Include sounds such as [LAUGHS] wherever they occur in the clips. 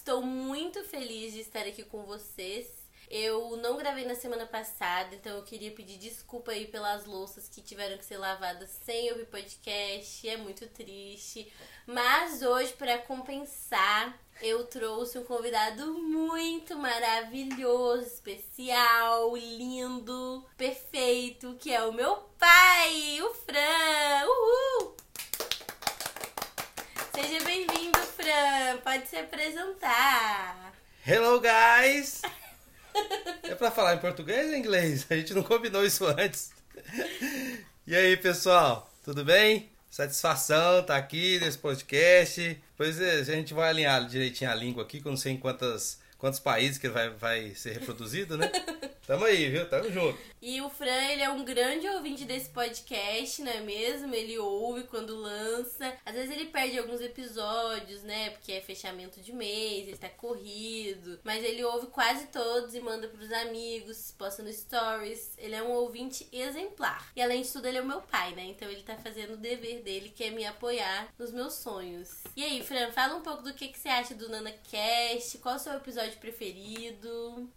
Estou muito feliz de estar aqui com vocês. Eu não gravei na semana passada, então eu queria pedir desculpa aí pelas louças que tiveram que ser lavadas sem ouvir podcast. É muito triste. Mas hoje, para compensar, eu trouxe um convidado muito maravilhoso, especial, lindo, perfeito, que é o meu pai, o Fran. Uhul! Seja bem-vindo, Fran. Pode se apresentar. Hello, guys! É pra falar em português ou em inglês? A gente não combinou isso antes. E aí, pessoal? Tudo bem? Satisfação tá aqui nesse podcast. Pois é, a gente vai alinhar direitinho a língua aqui, que eu não sei em quantas, quantos países que vai, vai ser reproduzido, né? Tamo aí, viu? Tamo junto. E o Fran, ele é um grande ouvinte desse podcast, não é mesmo? Ele ouve quando lança. Às vezes ele perde alguns episódios, né? Porque é fechamento de mês, ele tá corrido. Mas ele ouve quase todos e manda pros amigos, posta no stories. Ele é um ouvinte exemplar. E além de tudo, ele é o meu pai, né? Então ele tá fazendo o dever dele, que é me apoiar nos meus sonhos. E aí, Fran, fala um pouco do que, que você acha do NanaCast. Qual o seu episódio preferido?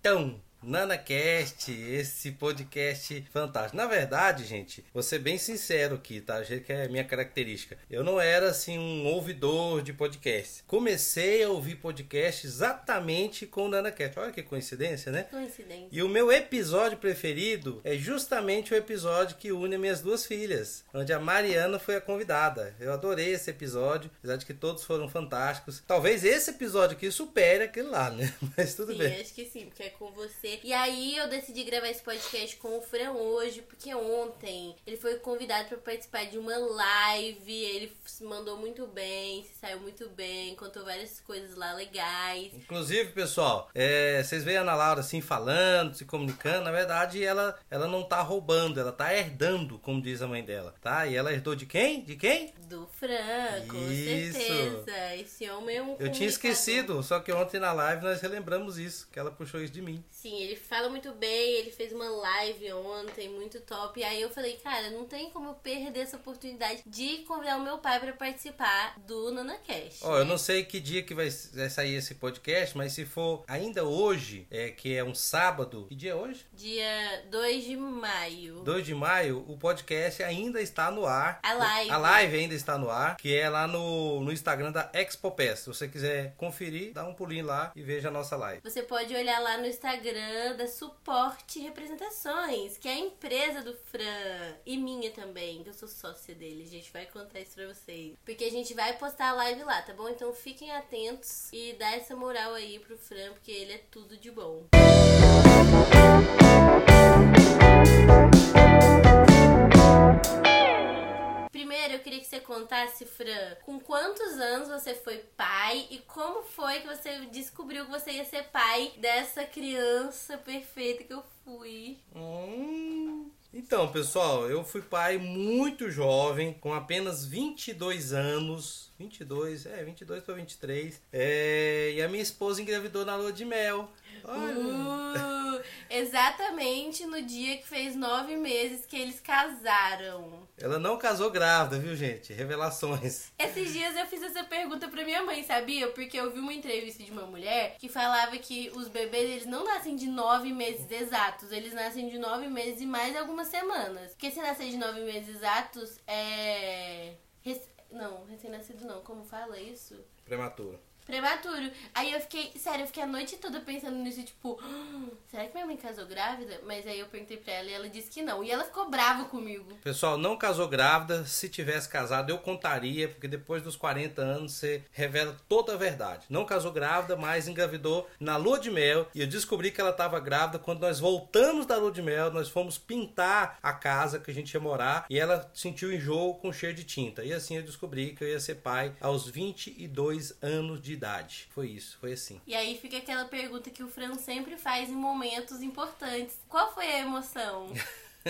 Então, NanaCast, esse podcast fantástico. Na verdade, gente, vou ser bem sincero aqui, tá? Gente, que é a minha característica. Eu não era assim um ouvidor de podcast. Comecei a ouvir podcast exatamente com o NanaCast. Olha que coincidência, né? Coincidência. E o meu episódio preferido é justamente o episódio que une minhas duas filhas, onde a Mariana foi a convidada. Eu adorei esse episódio, apesar de que todos foram fantásticos. Talvez esse episódio aqui supere aquele lá, né? [LAUGHS] Mas tudo sim, bem. acho que sim, porque é com você. E aí eu decidi gravar esse podcast com o Fran hoje, porque ontem ele foi convidado para participar de uma live. Ele se mandou muito bem, se saiu muito bem, contou várias coisas lá legais. Inclusive, pessoal, é, vocês veem a Ana Laura assim falando, se comunicando. Na verdade, ela, ela não tá roubando, ela tá herdando, como diz a mãe dela, tá? E ela herdou de quem? De quem? Do Fran, com Isso. certeza. Esse homem é um Eu tinha esquecido, só que ontem na live nós relembramos isso, que ela puxou isso de mim. Sim, ele fala muito bem, ele fez uma live ontem, muito top. E aí eu falei, cara, não tem como eu perder essa oportunidade de convidar o meu pai pra participar do NanaCast. Ó, eu não sei que dia que vai sair esse podcast, mas se for ainda hoje, é, que é um sábado, que dia é hoje? Dia 2 de maio. 2 de maio, o podcast ainda está no ar. A live. A live ainda está no ar, que é lá no, no Instagram da ExpoPest. Se você quiser conferir, dá um pulinho lá e veja a nossa live. Você pode olhar lá no Instagram da Suporte Representações, que é a empresa do Fran e minha também, que eu sou sócia dele. A gente vai contar isso pra vocês. Porque a gente vai postar a live lá, tá bom? Então fiquem atentos e dá essa moral aí pro Fran, porque ele é tudo de bom. Primeiro, queria que você contasse, Fran, com quantos anos você foi pai e como foi que você descobriu que você ia ser pai dessa criança perfeita que eu fui. Hum. Então, pessoal, eu fui pai muito jovem, com apenas 22 anos. 22, é, 22 para 23. É, e a minha esposa engravidou na lua de mel. Olha. Uh, exatamente no dia que fez nove meses que eles casaram. Ela não casou grávida, viu, gente? Revelações. Esses dias eu fiz essa pergunta pra minha mãe, sabia? Porque eu vi uma entrevista de uma mulher que falava que os bebês eles não nascem de nove meses exatos, eles nascem de nove meses e mais algumas semanas. Porque se nascer de nove meses exatos é. rec- Não, recém-nascido não, como fala isso? Prematuro. Prematuro. Aí eu fiquei, sério, eu fiquei a noite toda pensando nisso, tipo, "Ah, será que minha mãe casou grávida? Mas aí eu perguntei pra ela e ela disse que não. E ela ficou brava comigo. Pessoal, não casou grávida. Se tivesse casado, eu contaria, porque depois dos 40 anos você revela toda a verdade. Não casou grávida, mas engravidou na lua de mel. E eu descobri que ela estava grávida quando nós voltamos da lua de mel. Nós fomos pintar a casa que a gente ia morar e ela sentiu enjoo com cheiro de tinta. E assim eu descobri que eu ia ser pai aos 22 anos de idade. Foi isso, foi assim. E aí fica aquela pergunta que o Fran sempre faz em momentos importantes. Qual foi a emoção?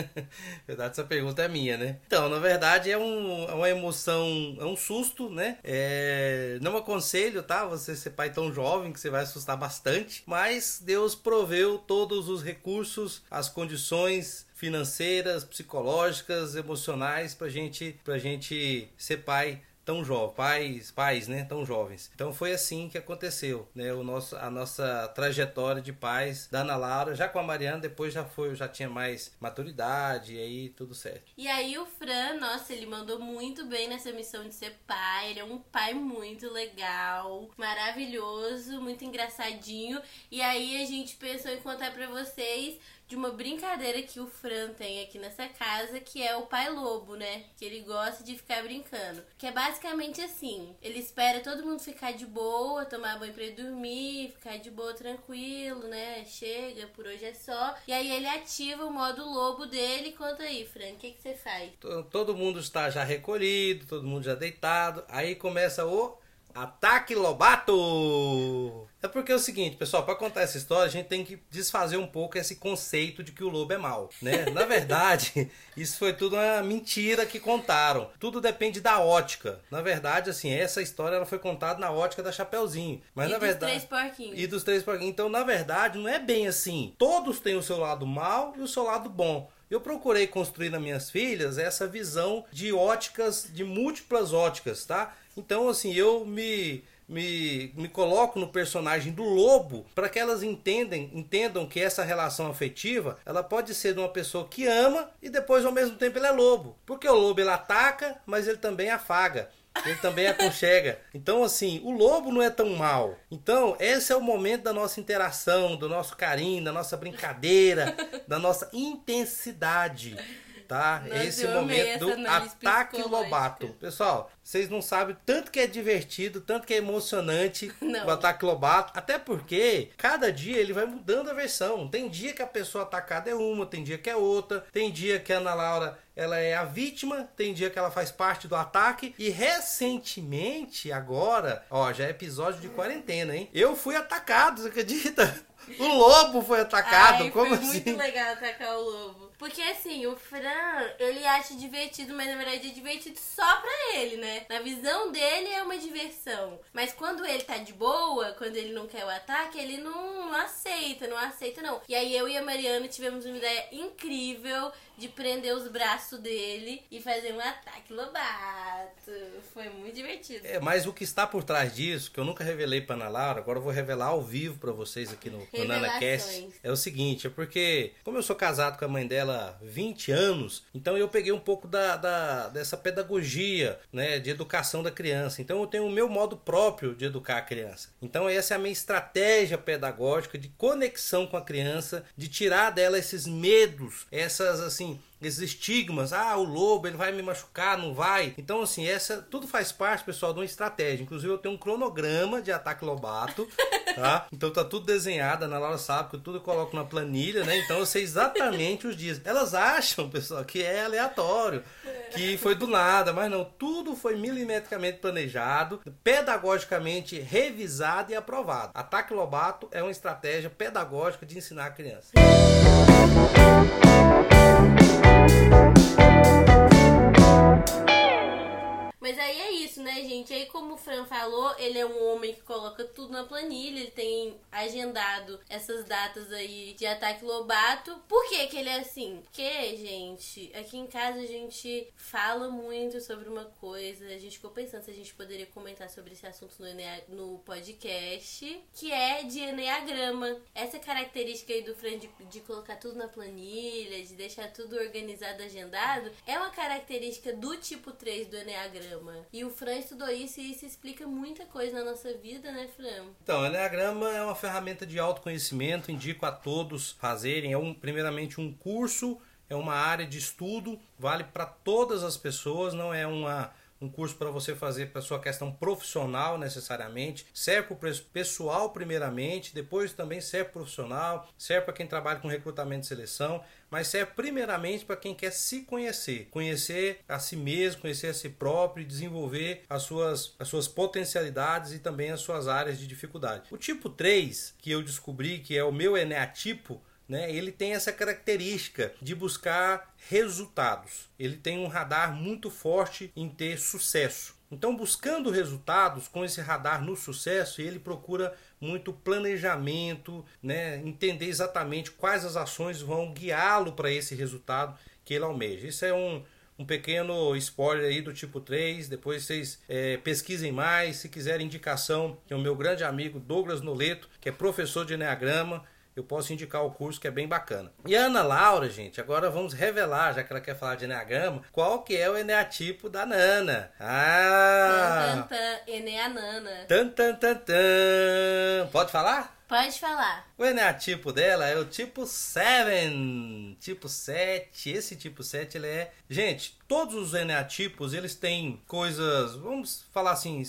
[LAUGHS] verdade, essa pergunta é minha, né? Então, na verdade, é, um, é uma emoção, é um susto, né? É, não aconselho, tá? Você ser pai tão jovem que você vai assustar bastante, mas Deus proveu todos os recursos, as condições financeiras, psicológicas, emocionais pra gente, pra gente ser pai tão jovens, pais, pais, né, tão jovens. Então foi assim que aconteceu, né, o nosso, a nossa trajetória de pais da Ana Laura, já com a Mariana, depois já foi, já tinha mais maturidade e aí tudo certo. E aí o Fran, nossa, ele mandou muito bem nessa missão de ser pai, ele é um pai muito legal, maravilhoso, muito engraçadinho. E aí a gente pensou em contar para vocês de uma brincadeira que o Fran tem aqui nessa casa, que é o pai lobo, né? Que ele gosta de ficar brincando. Que é basicamente assim: ele espera todo mundo ficar de boa, tomar banho pra ir dormir, ficar de boa, tranquilo, né? Chega, por hoje é só. E aí ele ativa o modo lobo dele. Conta aí, Fran, o que você faz? Todo mundo está já recolhido, todo mundo já deitado. Aí começa o Ataque Lobato! É porque é o seguinte, pessoal, para contar essa história, a gente tem que desfazer um pouco esse conceito de que o lobo é mau, né? Na verdade, [LAUGHS] isso foi tudo uma mentira que contaram. Tudo depende da ótica. Na verdade, assim, essa história ela foi contada na ótica da Chapeuzinho. Mas e na dos verdade, três porquinhos. E dos três porquinhos. Então, na verdade, não é bem assim. Todos têm o seu lado mal e o seu lado bom. Eu procurei construir nas minhas filhas essa visão de óticas, de múltiplas óticas, tá? Então, assim, eu me me, me coloco no personagem do lobo para que elas entendem, entendam que essa relação afetiva ela pode ser de uma pessoa que ama e depois ao mesmo tempo ele é lobo. Porque o lobo ele ataca, mas ele também afaga. Ele também aconchega. Então, assim, o lobo não é tão mal. Então, esse é o momento da nossa interação, do nosso carinho, da nossa brincadeira, da nossa intensidade tá? Nossa, Esse momento do ataque lobato. Pessoal, vocês não sabem tanto que é divertido, tanto que é emocionante [LAUGHS] Não. o ataque lobato. Até porque cada dia ele vai mudando a versão. Tem dia que a pessoa atacada é uma, tem dia que é outra, tem dia que a Ana Laura ela é a vítima, tem dia que ela faz parte do ataque e recentemente agora, ó, já é episódio de quarentena, hein? Eu fui atacado, você acredita? [LAUGHS] O lobo foi atacado, Ai, como foi assim? muito legal atacar o lobo. Porque assim, o Fran, ele acha divertido, mas na verdade é divertido só pra ele, né? Na visão dele é uma diversão. Mas quando ele tá de boa, quando ele não quer o ataque, ele não, não aceita, não aceita não. E aí eu e a Mariana tivemos uma ideia incrível de prender os braços dele e fazer um ataque lobato. Foi muito divertido. É, mas o que está por trás disso, que eu nunca revelei para Ana Laura, agora eu vou revelar ao vivo para vocês aqui no, no NanaCast, é o seguinte, é porque, como eu sou casado com a mãe dela há 20 anos, então eu peguei um pouco da, da- dessa pedagogia, né, de educação da criança. Então eu tenho o meu modo próprio de educar a criança. Então essa é a minha estratégia pedagógica de conexão com a criança, de tirar dela esses medos, essas assim, esses estigmas, ah, o lobo, ele vai me machucar, não vai. Então, assim, essa tudo faz parte, pessoal, de uma estratégia. Inclusive, eu tenho um cronograma de ataque lobato, [LAUGHS] tá? Então tá tudo desenhado, a Ana Laura sabe que tudo eu coloco na planilha, né? Então eu sei exatamente os dias. Elas acham, pessoal, que é aleatório, que foi do nada, mas não, tudo foi milimetricamente planejado, pedagogicamente revisado e aprovado. Ataque lobato é uma estratégia pedagógica de ensinar a criança. Mas aí é isso, né, gente? Aí, como o Fran falou, ele é um homem que coloca tudo na planilha, ele tem agendado essas datas aí de ataque lobato. Por que que ele é assim? Porque, gente, aqui em casa a gente fala muito sobre uma coisa, a gente ficou pensando se a gente poderia comentar sobre esse assunto no, Enea- no podcast, que é de Enneagrama. Essa característica aí do Fran de, de colocar tudo na planilha, de deixar tudo organizado, agendado, é uma característica do tipo 3 do Enneagrama. E o Fran estudou isso e isso explica muita coisa na nossa vida, né, Fran? Então, o Enneagrama é uma ferramenta de autoconhecimento, indico a todos fazerem. É um, primeiramente um curso, é uma área de estudo, vale para todas as pessoas, não é uma, um curso para você fazer para sua questão profissional necessariamente. Serve para o pessoal primeiramente, depois também serve pro profissional, serve para quem trabalha com recrutamento e seleção, mas serve primeiramente para quem quer se conhecer, conhecer a si mesmo, conhecer a si próprio desenvolver as suas, as suas potencialidades e também as suas áreas de dificuldade. O tipo 3, que eu descobri que é o meu eneatipo, né, ele tem essa característica de buscar resultados. Ele tem um radar muito forte em ter sucesso. Então, buscando resultados com esse radar no sucesso, ele procura muito planejamento, né, entender exatamente quais as ações vão guiá-lo para esse resultado que ele almeja. Isso é um, um pequeno spoiler aí do tipo 3. Depois vocês é, pesquisem mais. Se quiserem indicação, tem o meu grande amigo Douglas Noleto, que é professor de Enneagrama. Eu posso indicar o curso que é bem bacana. E a Ana Laura, gente, agora vamos revelar, já que ela quer falar de Enneagrama, qual que é o Eneatipo da Nana. Ah! Tan, tan, tan, Eneanana. Tan, tan, tan, tan. Pode falar? Pode falar. O eneatipo dela é o tipo 7. Tipo 7. Esse tipo 7 ele é. Gente, todos os eneatipos eles têm coisas. Vamos falar assim,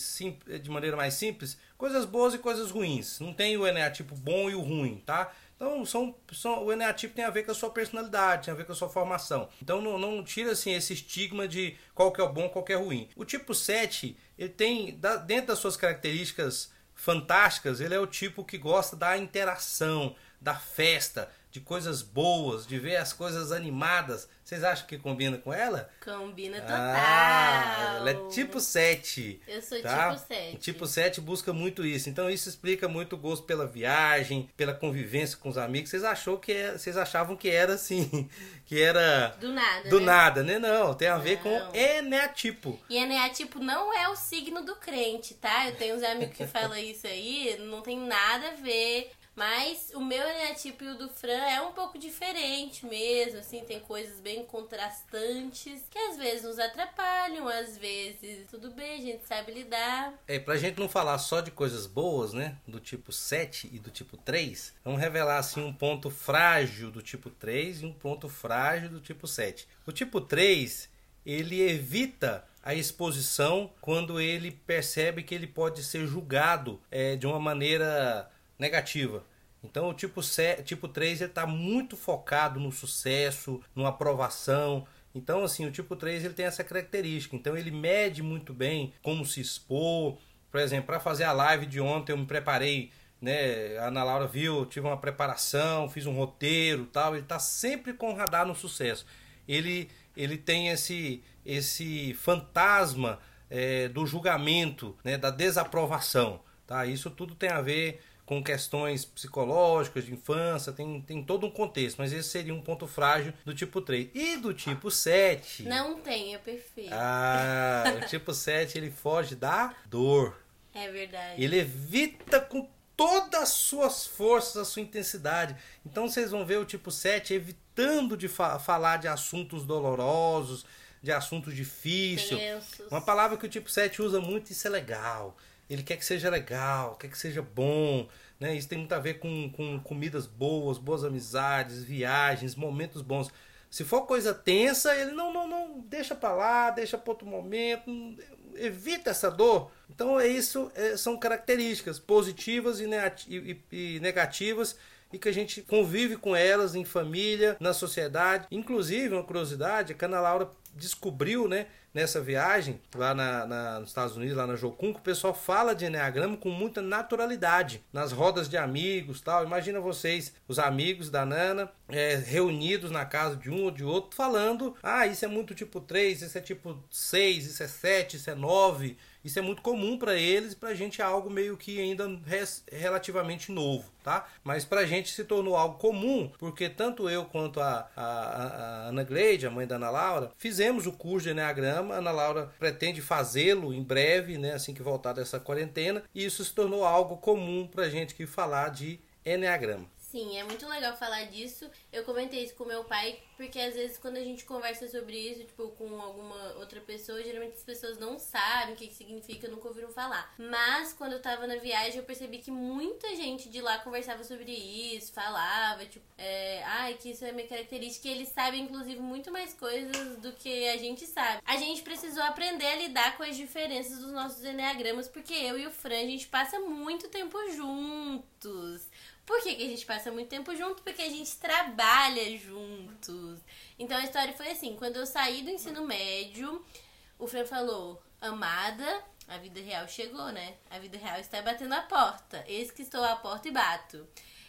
de maneira mais simples: coisas boas e coisas ruins. Não tem o eneatipo bom e o ruim, tá? Então, são, são, o eneatipo tem a ver com a sua personalidade, tem a ver com a sua formação. Então, não, não tira assim, esse estigma de qual que é o bom, qual que é o ruim. O tipo 7, ele tem, dentro das suas características fantásticas, ele é o tipo que gosta da interação, da festa, de coisas boas, de ver as coisas animadas. Vocês acham que combina com ela? Combina total. Ah, ela é tipo 7. Eu sou tá? tipo 7. Tipo 7 busca muito isso. Então isso explica muito o gosto pela viagem, pela convivência com os amigos. Vocês achou que é, vocês achavam que era assim, [LAUGHS] que era do nada, Do né? nada, né? Não, tem a ver não. com eneatipo. E eneatipo não é o signo do crente, tá? Eu tenho uns amigos que [LAUGHS] falam isso aí, não tem nada a ver. Mas o meu eneatipo e o do Fran é um pouco diferente mesmo, assim, tem coisas bem contrastantes que às vezes nos atrapalham, às vezes tudo bem, a gente sabe lidar. É, pra gente não falar só de coisas boas, né, do tipo 7 e do tipo 3, vamos revelar assim um ponto frágil do tipo 3 e um ponto frágil do tipo 7. O tipo 3, ele evita a exposição quando ele percebe que ele pode ser julgado é, de uma maneira negativa. Então o tipo, tipo 3 está muito focado no sucesso, numa aprovação. Então assim, o tipo 3 ele tem essa característica. Então ele mede muito bem como se expor. Por exemplo, para fazer a live de ontem eu me preparei, né? A Ana Laura viu, tive uma preparação, fiz um roteiro, tal. Ele está sempre com o radar no sucesso. Ele ele tem esse esse fantasma é, do julgamento, né, da desaprovação, tá? Isso tudo tem a ver com questões psicológicas de infância, tem, tem todo um contexto, mas esse seria um ponto frágil do tipo 3. E do tipo 7? Não tem, é perfeito. Ah, o tipo [LAUGHS] 7 ele foge da dor. É verdade. Ele evita com todas as suas forças, a sua intensidade. Então vocês vão ver o tipo 7 evitando de fa falar de assuntos dolorosos, de assuntos difíceis. Uma palavra que o tipo 7 usa muito, isso é legal ele quer que seja legal, quer que seja bom. Né? Isso tem muito a ver com, com comidas boas, boas amizades, viagens, momentos bons. Se for coisa tensa, ele não, não, não, deixa para lá, deixa para outro momento, evita essa dor. Então é isso, é, são características positivas e, e, e negativas e que a gente convive com elas em família, na sociedade. Inclusive, uma curiosidade, a Ana Laura descobriu, né, nessa viagem lá na, na, nos Estados Unidos, lá na Jocum, que o pessoal fala de Enneagrama com muita naturalidade nas rodas de amigos tal. Imagina vocês, os amigos da Nana, é, reunidos na casa de um ou de outro, falando: ah, isso é muito tipo 3, isso é tipo 6, isso é 7, isso é 9. Isso é muito comum para eles e para a gente é algo meio que ainda relativamente novo, tá? Mas para a gente se tornou algo comum porque tanto eu quanto a, a, a Ana Gleide, a mãe da Ana Laura, fizemos o curso de Enneagrama. A Ana Laura pretende fazê-lo em breve, né? Assim que voltar dessa quarentena. E isso se tornou algo comum para a gente que falar de Enneagrama. Sim, é muito legal falar disso. Eu comentei isso com meu pai, porque às vezes quando a gente conversa sobre isso, tipo, com alguma outra pessoa, geralmente as pessoas não sabem o que, significa, nunca ouviram falar. Mas quando eu tava na viagem, eu percebi que muita gente de lá conversava sobre isso, falava, tipo, é, ai, que isso é minha característica, e eles sabem, inclusive, muito mais coisas do que a gente sabe. A gente precisou aprender a lidar com as diferenças dos nossos enneagramas, porque eu e o Fran, a gente passa muito tempo juntos. Por que, que a gente passa muito tempo junto? Porque a gente trabalha juntos. Então a história foi assim: quando eu saí do ensino médio, o Fran falou, amada, a vida real chegou, né? A vida real está batendo a porta. Eis que estou à porta e bato.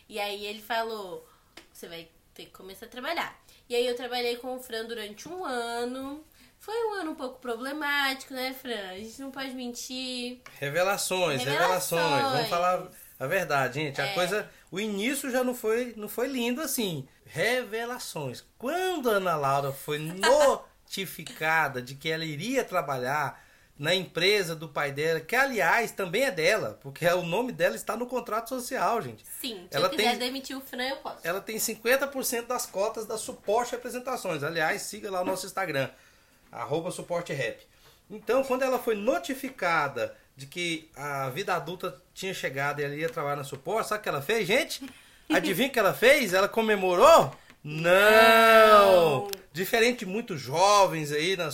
E aí ele falou: você vai ter que começar a trabalhar. E aí eu trabalhei com o Fran durante um ano. Foi um ano um pouco problemático, né, Fran? A gente não pode mentir. Revelações, revelações. revelações. Vamos falar a verdade, gente. É. A coisa o início já não foi, não foi lindo assim. Revelações. Quando a Ana Laura foi no [LAUGHS] notificada de que ela iria trabalhar na empresa do pai dela, que aliás também é dela, porque o nome dela está no contrato social, gente. Sim, se Ela eu quiser tem- demitir o Fran, eu posso. Ela tem 50% das cotas da Suporte Representações. Aliás, siga lá o nosso Instagram, arroba Suporte Rap. Então, quando ela foi notificada de que a vida adulta tinha chegado e ela ia trabalhar na Suporte, sabe o que ela fez, gente? Adivinha o que ela fez? Ela comemorou? Não! Não. Diferente de muitos jovens aí, na,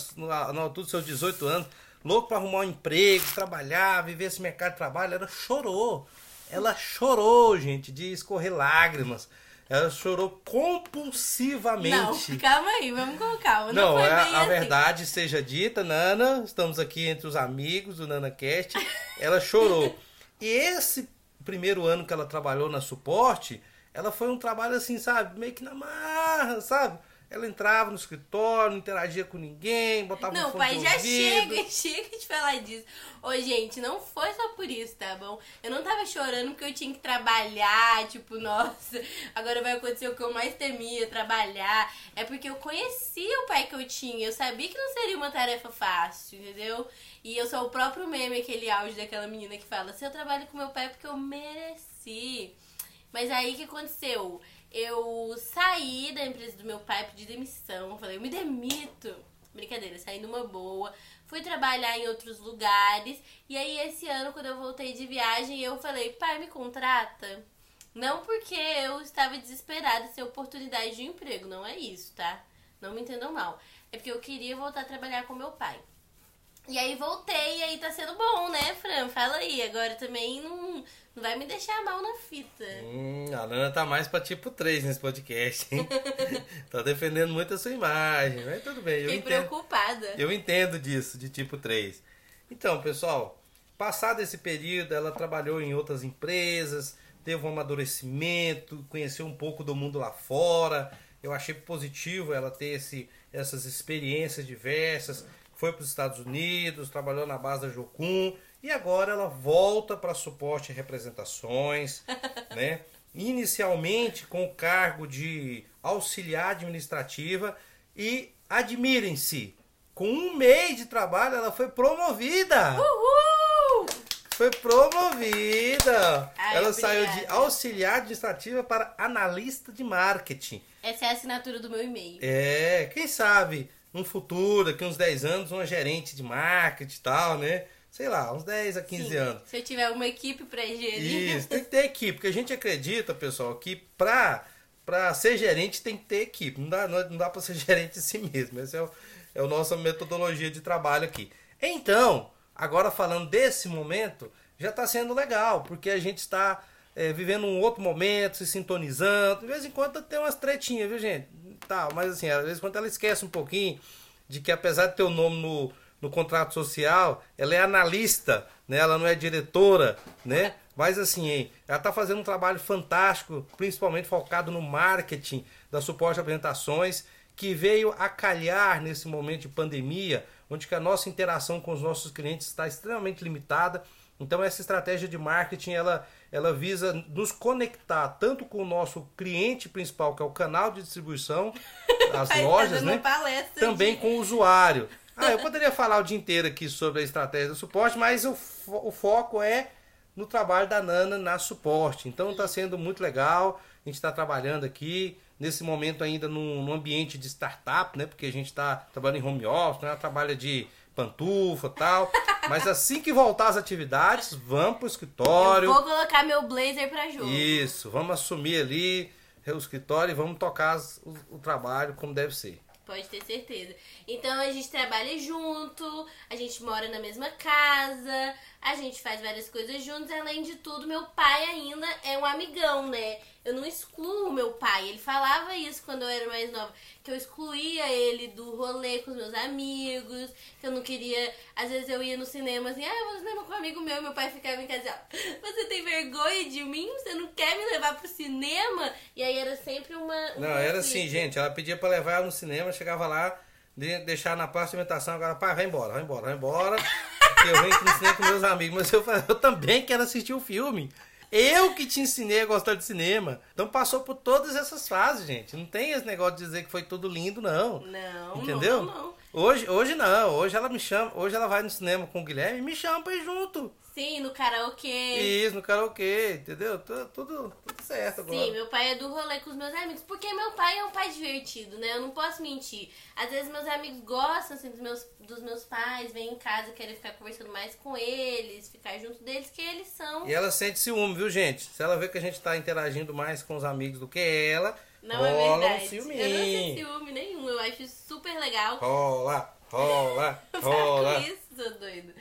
na altura dos seus 18 anos, louco para arrumar um emprego, trabalhar, viver esse mercado de trabalho, ela chorou. Ela chorou, gente, de escorrer lágrimas. Ela chorou compulsivamente. Não, calma aí, vamos com calma. Não, Não, é a assim. verdade seja dita, Nana, estamos aqui entre os amigos do NanaCast, ela chorou. E esse primeiro ano que ela trabalhou na suporte, ela foi um trabalho assim, sabe, meio que na marra, sabe? Ela entrava no escritório, não interagia com ninguém, botava um Não, fone pai, já ouvido. chega, [LAUGHS] chega de falar disso. Ô, gente, não foi só por isso, tá bom? Eu não tava chorando porque eu tinha que trabalhar, tipo, [LAUGHS] nossa, agora vai acontecer o que eu mais temia, trabalhar. É porque eu conhecia o pai que eu tinha, eu sabia que não seria uma tarefa fácil, entendeu? E eu sou o próprio meme, aquele áudio daquela menina que fala, se eu trabalho com meu pai é porque eu mereci. Mas aí o que aconteceu? Eu saí da empresa do meu pai, pedi demissão. Falei, eu me demito. Brincadeira, saí numa boa. Fui trabalhar em outros lugares. E aí, esse ano, quando eu voltei de viagem, eu falei, pai, me contrata. Não porque eu estava desesperada sem oportunidade de emprego, não é isso, tá? Não me entendam mal. É porque eu queria voltar a trabalhar com meu pai. E aí voltei, e aí tá sendo bom, né, Fran? Fala aí. Agora também não, não vai me deixar mal na fita. Hum, a Nana tá mais pra tipo 3 nesse podcast, hein? [LAUGHS] tá defendendo muito a sua imagem, mas tudo bem, eu Fiquei entendo. preocupada. Eu entendo disso, de tipo 3. Então, pessoal, passado esse período, ela trabalhou em outras empresas, teve um amadurecimento, conheceu um pouco do mundo lá fora. Eu achei positivo ela ter esse, essas experiências diversas. Foi para os Estados Unidos, trabalhou na base da Jocum e agora ela volta para suporte e representações, [LAUGHS] né? Inicialmente com o cargo de auxiliar administrativa e admirem-se, com um mês de trabalho ela foi promovida. Uhul! Foi promovida. Ai, ela saiu de obrigada. auxiliar administrativa para analista de marketing. Essa é a assinatura do meu e-mail. É, quem sabe, no futuro, daqui uns 10 anos, uma gerente de marketing e tal, né? Sei lá, uns 10 a 15 Sim. anos. Se eu tiver uma equipe pra gerir. Isso, tem que ter equipe, porque a gente acredita, pessoal, que pra, pra ser gerente tem que ter equipe. Não dá, não dá pra ser [LAUGHS] gerente de si mesmo. Essa é, o, é a nossa metodologia de trabalho aqui. Então, agora falando desse momento, já está sendo legal, porque a gente está é, vivendo um outro momento, se sintonizando. De vez em quando tem umas tretinhas, viu, gente? Tá, mas assim, às vezes quando ela esquece um pouquinho de que apesar de ter o nome no, no contrato social, ela é analista, né? Ela não é diretora, né? [LAUGHS] Mas assim, ela está fazendo um trabalho fantástico, principalmente focado no marketing da suporte apresentações, que veio a calhar nesse momento de pandemia, onde que a nossa interação com os nossos clientes está extremamente limitada. Então essa estratégia de marketing ela, ela visa nos conectar tanto com o nosso cliente principal, que é o canal de distribuição, [LAUGHS] as tá lojas, né? Também de- com o usuário. Ah, eu poderia falar o dia inteiro aqui sobre a estratégia do suporte, mas o, fo- o foco é no trabalho da Nana na suporte. Então está sendo muito legal. A gente está trabalhando aqui nesse momento ainda num, num ambiente de startup, né? Porque a gente está trabalhando em home office, né? trabalha de pantufa tal. Mas assim que voltar às atividades, vamos pro escritório. Eu vou colocar meu blazer pra jogo. Isso, vamos assumir ali o escritório e vamos tocar as- o, o trabalho como deve ser. Pode ter certeza. Então a gente trabalha junto, a gente mora na mesma casa, a gente faz várias coisas juntos. Além de tudo, meu pai ainda é um amigão, né? Eu não excluo o meu pai. Ele falava isso quando eu era mais nova. Que eu excluía ele do rolê com os meus amigos. Que eu não queria. Às vezes eu ia no cinema assim, ah, eu vou no cinema com um amigo meu. Meu pai ficava em casa assim, ó, você tem vergonha de mim? Você não quer me levar pro cinema? E aí era sempre uma. um Não, era assim, gente. Ela pedia pra levar ela no cinema, chegava lá, de- deixar na praça de alimentação, agora, pai, vai embora, vai embora, vai embora. eu venho no cinema com meus amigos. Mas eu eu também quero assistir o filme. Eu que te ensinei a gostar de cinema. Então passou por todas essas fases, gente. Não tem esse negócio de dizer que foi tudo lindo, não. Não, Entendeu? não, não. Hoje, hoje não, hoje ela me chama, hoje ela vai no cinema com o Guilherme e me chama pra ir junto. Sim, no karaokê. Isso, no karaokê, entendeu? Tudo, tudo, tudo certo agora. Sim, meu pai é do rolê com os meus amigos. Porque meu pai é um pai divertido, né? Eu não posso mentir. Às vezes meus amigos gostam assim, dos, meus, dos meus pais, vêm em casa, querem ficar conversando mais com eles, ficar junto deles, que eles são. E ela sente ciúme, viu, gente? Se ela vê que a gente tá interagindo mais com os amigos do que ela, Não é rola verdade. um ciúminho. eu não tenho ciúme nenhum. Eu acho super legal. Rola, rola, [LAUGHS] rola. isso, doido.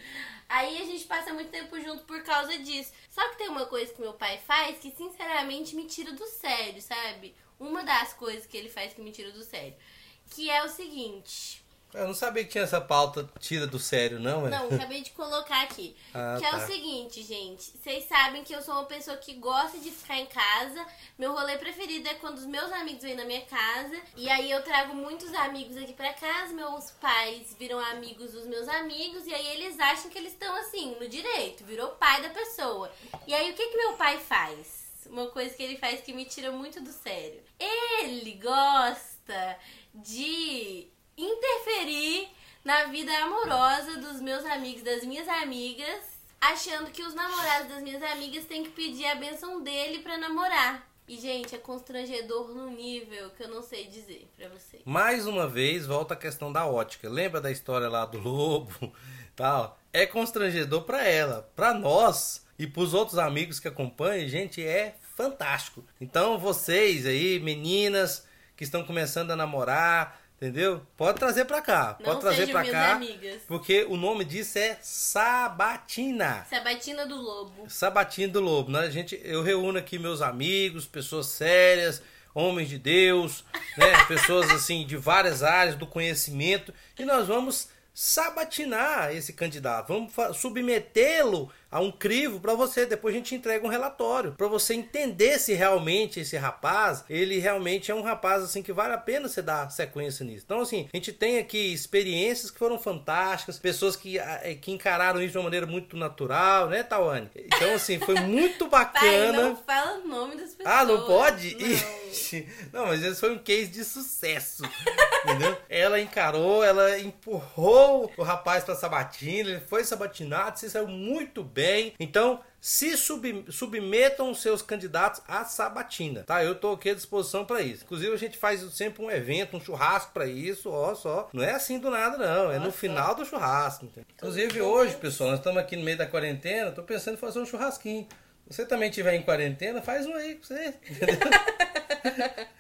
Aí a gente passa muito tempo junto por causa disso. Só que tem uma coisa que meu pai faz que, sinceramente, me tira do sério, sabe? Uma das coisas que ele faz que me tira do sério. Que é o seguinte. Eu não sabia que tinha essa pauta tira do sério, não, é? Não, acabei de colocar aqui. [LAUGHS] Ah, que é tá. o seguinte, gente. Vocês sabem que eu sou uma pessoa que gosta de ficar em casa. Meu rolê preferido é quando os meus amigos vêm na minha casa. E aí eu trago muitos amigos aqui pra casa. Meus pais viram amigos dos meus amigos. E aí eles acham que eles estão assim, no direito. Virou pai da pessoa. E aí o que, que meu pai faz? Uma coisa que ele faz que me tira muito do sério. Ele gosta de interferir na vida amorosa dos meus amigos, das minhas amigas, achando que os namorados das minhas amigas têm que pedir a benção dele pra namorar. E, gente, é constrangedor no nível que eu não sei dizer pra vocês. Mais uma vez, volta a questão da ótica. Lembra da história lá do lobo? [LAUGHS] Tal. É constrangedor pra ela. Pra nós e pros outros amigos que acompanham, gente, é fantástico. Então, vocês aí, meninas que estão começando a namorar, entendeu? Pode trazer pra cá. Não Pode trazer minhas cá. amigas. Porque o nome disso é sabatina. Sabatina do Lobo. Sabatina do Lobo, né? Gente, eu reúno aqui meus amigos, pessoas sérias, homens de Deus, né? [LAUGHS] pessoas assim de várias áreas do conhecimento e nós vamos sabatinar esse candidato, vamos submetê-lo a um crivo para você, depois a gente entrega um relatório para você entender se realmente esse rapaz, ele realmente é um rapaz assim que vale a pena você dar sequência nisso. Então assim, a gente tem aqui experiências que foram fantásticas, pessoas que, eh, que encararam isso de uma maneira muito natural, né, Tawane? Então assim, foi muito [LAUGHS] Pai, bacana. não fala o nome das pessoas. Ah, não pode? Não. [LAUGHS] Ixi. Não, mas esse foi um case de sucesso. entendeu? Ela encarou, ela empurrou o rapaz pra sabatina, ele foi sabatinado, se saiu muito bem. Então, se sub- submetam os seus candidatos à sabatina, tá? Eu tô aqui à disposição para isso. Inclusive, a gente faz sempre um evento, um churrasco para isso, ó, só. Não é assim do nada, não. É no final do churrasco. entendeu? Inclusive, hoje, pessoal, nós estamos aqui no meio da quarentena, tô pensando em fazer um churrasquinho. Se você também estiver em quarentena, faz um aí pra você. entendeu? [LAUGHS] [LAUGHS]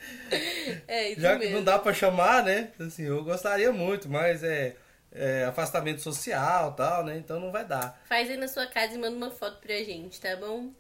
É, isso Já que mesmo. não dá pra chamar, né? Assim, eu gostaria muito, mas é, é afastamento social e tal, né? Então não vai dar. Faz aí na sua casa e manda uma foto pra gente, tá bom?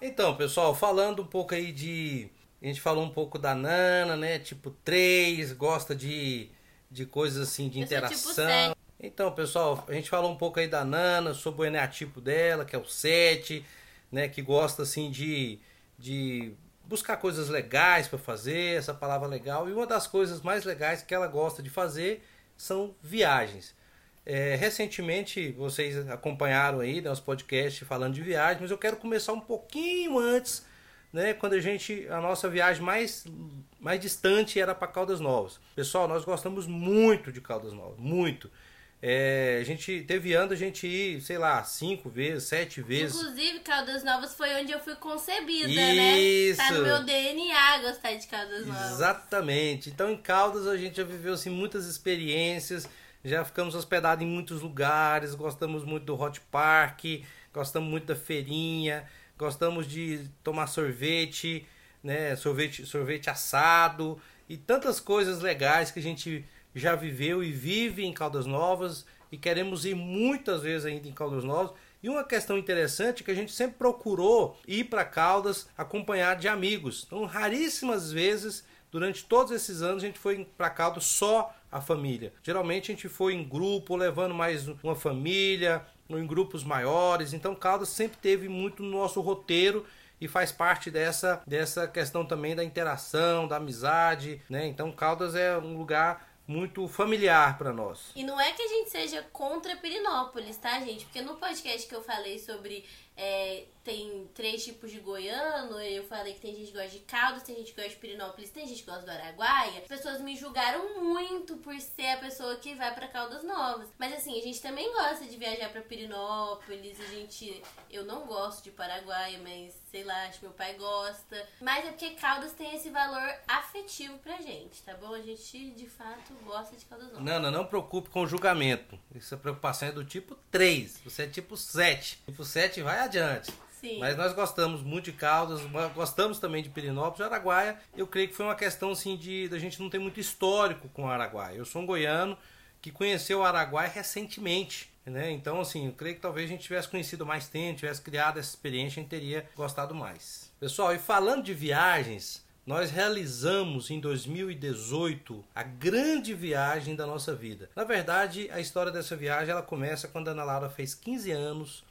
Então, pessoal, falando um pouco aí de. A gente falou um pouco da Nana, né? Tipo 3, gosta de, de coisas assim de Eu tipo interação. Então, pessoal, a gente falou um pouco aí da Nana, sobre o eneatipo dela, que é o 7, né? Que gosta assim de, de buscar coisas legais para fazer, essa palavra legal. E uma das coisas mais legais que ela gosta de fazer são viagens. É, recentemente vocês acompanharam aí né, os podcasts falando de viagem, mas eu quero começar um pouquinho antes, né, quando a gente a nossa viagem mais mais distante era para Caldas Novas. Pessoal, nós gostamos muito de Caldas Novas, muito. É, a gente teve ano a gente ir, sei lá, cinco vezes, sete vezes. Inclusive, Caldas Novas foi onde eu fui concebida, Isso. né? Tá no meu DNA gostar de Caldas Novas. Exatamente. Então em Caldas a gente já viveu assim muitas experiências, já ficamos hospedados em muitos lugares, gostamos muito do Hot Park, gostamos muito da feirinha, gostamos de tomar sorvete, né, sorvete, sorvete assado e tantas coisas legais que a gente já viveu e vive em Caldas Novas e queremos ir muitas vezes ainda em Caldas Novas. E uma questão interessante é que a gente sempre procurou ir para Caldas acompanhado de amigos. Então, raríssimas vezes, durante todos esses anos, a gente foi para Caldas só a família. Geralmente a gente foi em grupo, levando mais uma família, em grupos maiores. Então, Caldas sempre teve muito no nosso roteiro e faz parte dessa, dessa questão também da interação, da amizade, né? Então, Caldas é um lugar muito familiar para nós. E não é que a gente seja contra Pirinópolis, tá, gente? Porque no podcast que eu falei sobre é, tem três tipos de goiano, eu falei que tem gente que gosta de Caldas, tem gente que gosta de Pirinópolis, tem gente que gosta do Araguaia. As pessoas me julgaram muito por ser a pessoa que vai para Caldas Novas. Mas assim, a gente também gosta de viajar para Pirinópolis, a gente eu não gosto de Paraguaia, mas sei lá, acho que meu pai gosta. Mas é porque Caldas tem esse valor afetivo pra gente, tá bom? A gente de fato gosta de Caldas Novas. Nana, não preocupe com o julgamento. Essa preocupação é do tipo 3. Você é tipo 7. Tipo 7 vai adiante. Sim. Mas nós gostamos muito de Caldas, gostamos também de Pirinópolis, Araguaia. Eu creio que foi uma questão assim de da gente não ter muito histórico com o Araguaia. Eu sou um goiano que conheceu o Araguaia recentemente. Né? Então, assim, eu creio que talvez a gente tivesse conhecido mais tempo, tivesse criado essa experiência, a gente teria gostado mais. Pessoal, e falando de viagens, nós realizamos em 2018 a grande viagem da nossa vida. Na verdade, a história dessa viagem ela começa quando a Ana Laura fez 15 anos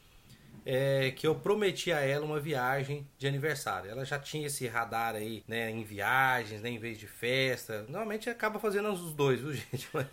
é, que eu prometi a ela uma viagem de aniversário. Ela já tinha esse radar aí, né, em viagens, né, em vez de festa. Normalmente acaba fazendo os dois, viu, [LAUGHS] gente? Mas,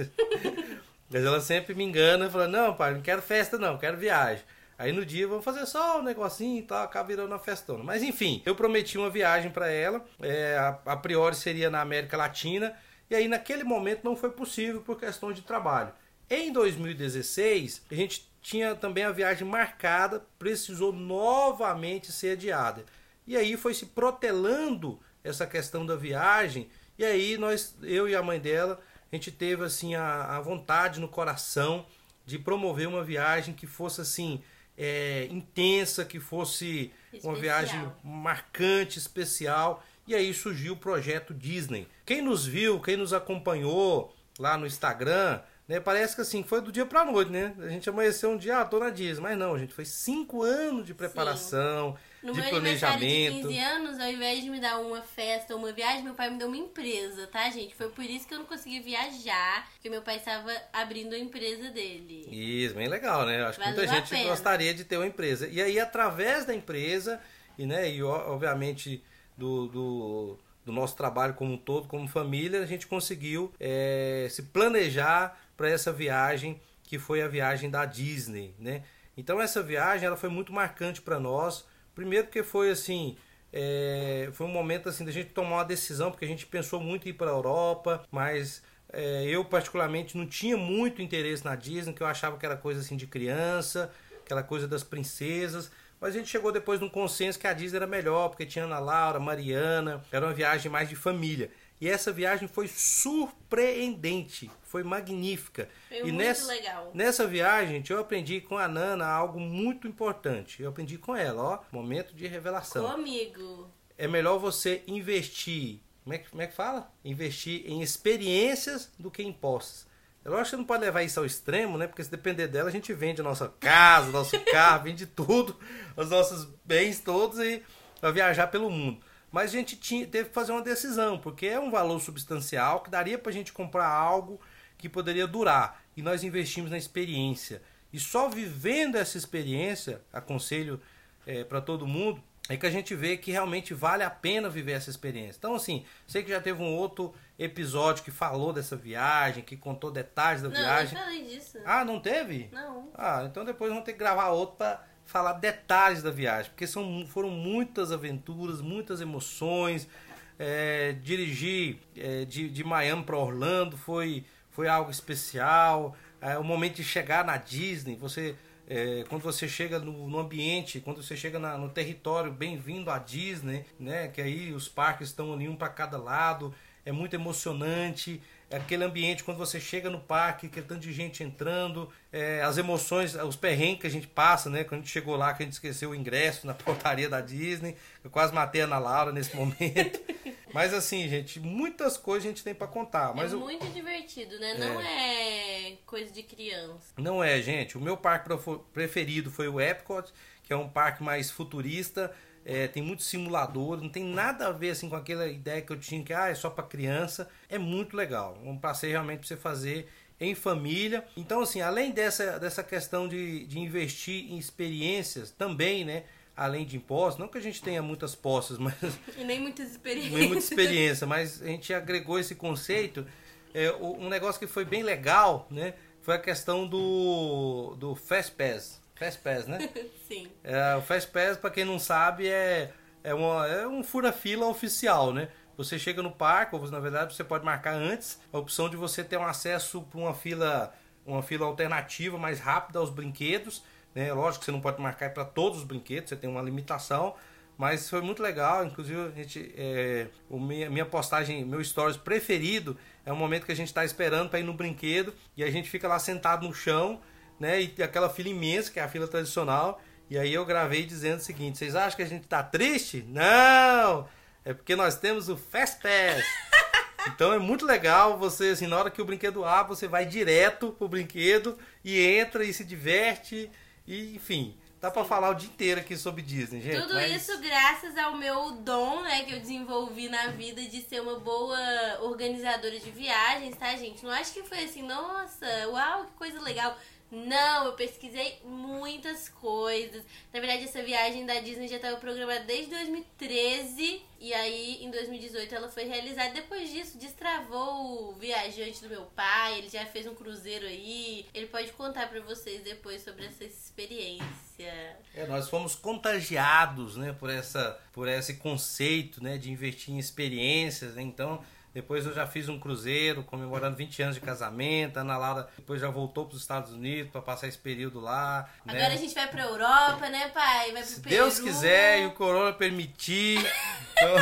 mas ela sempre me engana, falando: Não, pai, não quero festa, não, quero viagem. Aí no dia vamos fazer só um negocinho e tal, acaba virando uma festona. Mas enfim, eu prometi uma viagem para ela, é, a, a priori seria na América Latina, e aí naquele momento não foi possível por questão de trabalho. Em 2016, a gente tinha também a viagem marcada, precisou novamente ser adiada. E aí foi se protelando essa questão da viagem, e aí nós, eu e a mãe dela, a gente teve assim a, a vontade no coração de promover uma viagem que fosse assim é, intensa, que fosse especial. uma viagem marcante, especial. E aí surgiu o projeto Disney. Quem nos viu, quem nos acompanhou lá no Instagram, né? Parece que assim, foi do dia pra noite, né? A gente amanheceu um dia, ah, tô na Disney. Mas não, gente, foi cinco anos de preparação, no de meu planejamento. de 15 anos, ao invés de me dar uma festa ou uma viagem, meu pai me deu uma empresa, tá, gente? Foi por isso que eu não consegui viajar, porque meu pai estava abrindo a empresa dele. Isso, bem legal, né? Acho Valeu que muita gente gostaria de ter uma empresa. E aí, através da empresa, e, né, e obviamente do, do, do nosso trabalho como um todo, como família, a gente conseguiu é, se planejar para essa viagem que foi a viagem da Disney, né? Então essa viagem ela foi muito marcante para nós. Primeiro porque foi assim, é, foi um momento assim da gente tomar uma decisão porque a gente pensou muito em ir para a Europa, mas é, eu particularmente não tinha muito interesse na Disney, que eu achava que era coisa assim de criança, aquela coisa das princesas. Mas a gente chegou depois num consenso que a Disney era melhor, porque tinha Ana Laura, Mariana, era uma viagem mais de família. E essa viagem foi surpreendente, foi magnífica. Foi e muito nessa, legal. nessa viagem, gente, eu aprendi com a Nana algo muito importante. Eu aprendi com ela, ó, momento de revelação. Comigo. É melhor você investir, como é que, como é que fala? Investir em experiências do que em posses. É lógico que você não pode levar isso ao extremo, né? Porque se depender dela, a gente vende a nossa casa, nosso carro, [LAUGHS] vende tudo, os nossos bens todos e vai viajar pelo mundo. Mas a gente tinha, teve que fazer uma decisão, porque é um valor substancial que daria para a gente comprar algo que poderia durar. E nós investimos na experiência. E só vivendo essa experiência, aconselho é, para todo mundo, é que a gente vê que realmente vale a pena viver essa experiência. Então, assim, sei que já teve um outro episódio que falou dessa viagem, que contou detalhes da Não, viagem. eu falei disso. Ah, não teve? Não. Ah, então depois vamos ter que gravar outro para falar detalhes da viagem, porque são, foram muitas aventuras, muitas emoções. É, dirigir é, de, de Miami para Orlando foi, foi algo especial. É, o momento de chegar na Disney, você é, quando você chega no, no ambiente, quando você chega na- no território, bem-vindo à Disney, né? Que aí os parques estão ali um para cada lado, é muito emocionante. É Aquele ambiente, quando você chega no parque, aquele tanto de gente entrando, é, as emoções, os perrengues que a gente passa, né? Quando a gente chegou lá, que a gente esqueceu o ingresso na [LAUGHS] portaria da Disney. Eu quase matei a Ana Laura nesse momento. [LAUGHS] Mas assim, gente, muitas coisas a gente tem para contar. Mas é o- muito divertido, né? Não é coisa de criança. Não é, gente. O meu parque preferido foi o Epcot, que é um parque mais futurista. é, tem muitos simuladores, não tem nada a ver assim com aquela ideia que eu tinha que ah, é só para criança. É muito legal. Um passeio realmente para você fazer em família. Então, assim, além dessa, dessa questão de, de investir em experiências, também, né? Além de impostos, não que a gente tenha muitas posses, [LAUGHS] mas E nem muitas experiências. nem muita experiência, mas a gente agregou esse conceito é, um negócio que foi bem legal, né? Foi a questão do, do Fast Pass. Fast Pass, né? [LAUGHS] Sim. É, o Fast Pass, para quem não sabe, é, é, uma, é um fura-fila oficial, né? Você chega no parque, ou na verdade você pode marcar antes a opção de você ter um acesso para uma fila, uma fila alternativa mais rápida aos brinquedos. Né? Lógico que você não pode marcar para todos os brinquedos, você tem uma limitação, mas foi muito legal. Inclusive, a gente, é, o minha, minha postagem, meu stories preferido é o momento que a gente está esperando para ir no brinquedo e a gente fica lá sentado no chão, né? E aquela fila imensa, que é a fila tradicional. E aí eu gravei dizendo o seguinte: vocês acham que a gente está triste? Não! É porque nós temos o Fast Pass. [LAUGHS] Então é muito legal você, assim, na hora que o brinquedo abre, você vai direto pro brinquedo e entra e se diverte. E, enfim, dá para falar o dia inteiro aqui sobre Disney, gente. Tudo mas... isso graças ao meu dom, né, que eu desenvolvi na vida de ser uma boa organizadora de viagens, tá, gente? Não acho que foi assim, nossa, uau, que coisa legal. Não, eu pesquisei muitas coisas. Na verdade, essa viagem da Disney já estava programada desde 2013. E aí, em 2018, ela foi realizada. Depois disso, destravou o viajante do meu pai. Ele já fez um cruzeiro aí. Ele pode contar para vocês depois sobre essa experiência. É, nós fomos contagiados, né, por essa, por esse conceito, né, de investir em experiências. Né? Então, depois eu já fiz um cruzeiro comemorando 20 anos de casamento. A Ana Laura depois já voltou para os Estados Unidos para passar esse período lá. Né? Agora a gente vai para Europa, né, pai? Vai pro Se Peru. Deus quiser e o corona permitir. [LAUGHS] Então,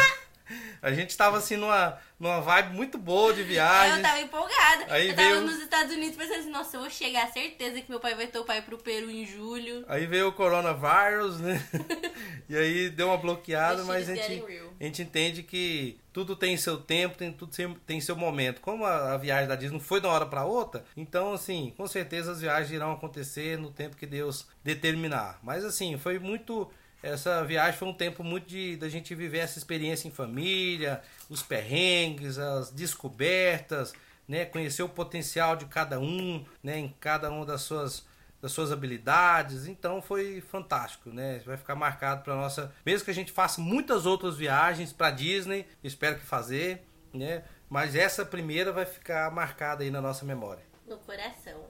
a gente estava assim numa numa vibe muito boa de viagem. Eu tava empolgada. Aí eu tava veio... nos Estados Unidos pensando assim, nossa, eu vou chegar, certeza que meu pai vai topar pro Peru em julho. Aí veio o coronavírus, né? [LAUGHS] e aí deu uma bloqueada, mas a gente, a gente entende que tudo tem seu tempo, tem tudo tem seu momento. Como a, a viagem da Disney não foi de uma hora para outra, então assim, com certeza as viagens irão acontecer no tempo que Deus determinar. Mas assim, foi muito essa viagem foi um tempo muito de da gente viver essa experiência em família, os perrengues, as descobertas, né, conhecer o potencial de cada um, né, em cada uma das suas das suas habilidades. Então foi fantástico, né? Vai ficar marcado para nossa, mesmo que a gente faça muitas outras viagens para Disney, espero que fazer, né? Mas essa primeira vai ficar marcada aí na nossa memória. No coração.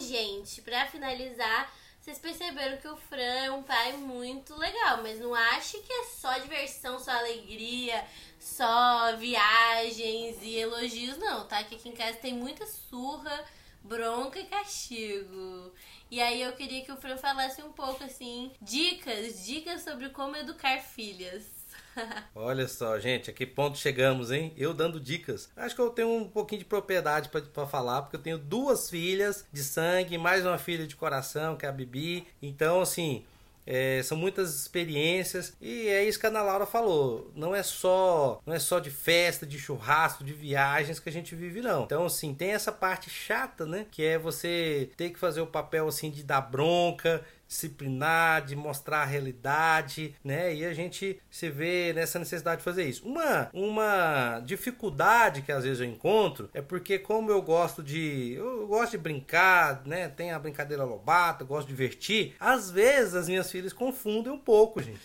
Gente, para finalizar, vocês perceberam que o Fran é um pai muito legal, mas não ache que é só diversão, só alegria, só viagens e elogios, não, tá? Que aqui em casa tem muita surra, bronca e castigo. E aí eu queria que o Fran falasse um pouco assim, dicas, dicas sobre como educar filhas. [LAUGHS] Olha só, gente, a que ponto chegamos, hein? Eu dando dicas. Acho que eu tenho um pouquinho de propriedade para falar, porque eu tenho duas filhas de sangue, mais uma filha de coração, que é a Bibi. Então, assim, é, são muitas experiências e é isso que a Ana Laura falou. Não é só, não é só de festa, de churrasco, de viagens que a gente vive não. Então assim tem essa parte chata, né? Que é você ter que fazer o papel assim de dar bronca, disciplinar, de mostrar a realidade, né? E a gente se vê nessa necessidade de fazer isso. Uma, uma dificuldade que às vezes eu encontro é porque como eu gosto de eu gosto de brincar, né? Tem a brincadeira lobata, gosto de divertir. Às vezes as minhas filhas confundem um pouco, gente.